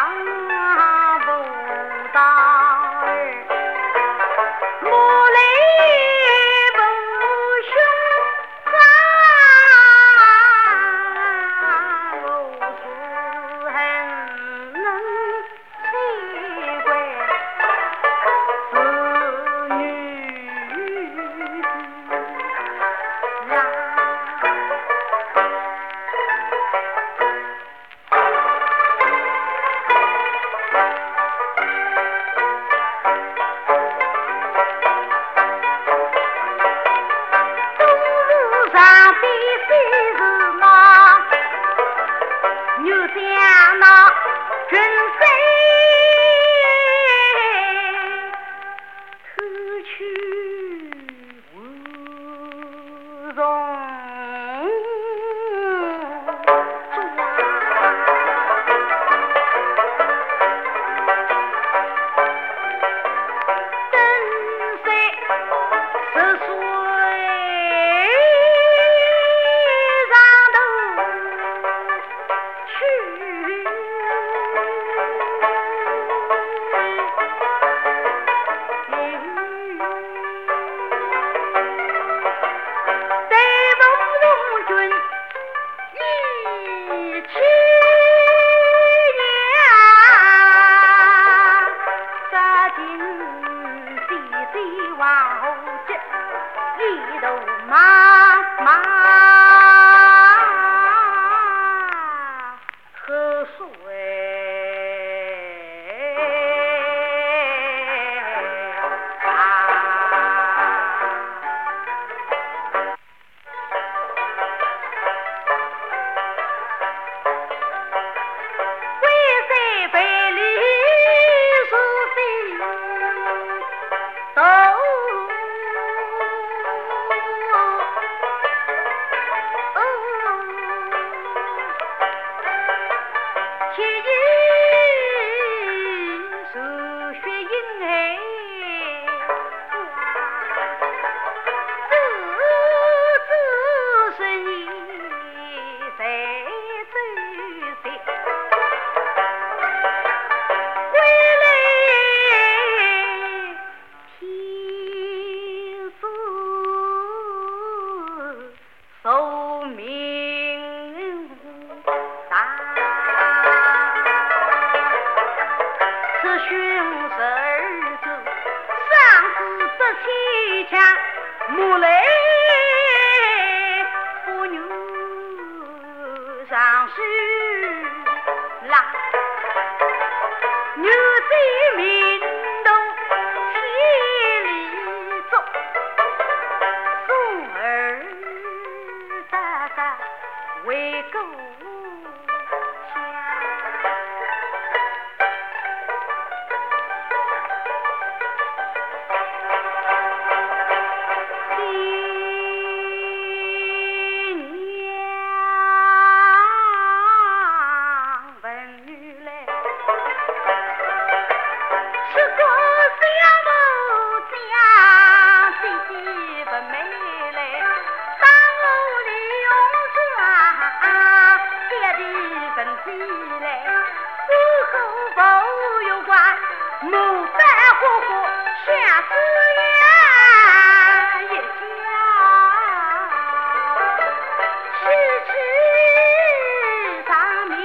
down. 起来，不和不有关，牡丹花花相思芽一家，痴痴缠绵。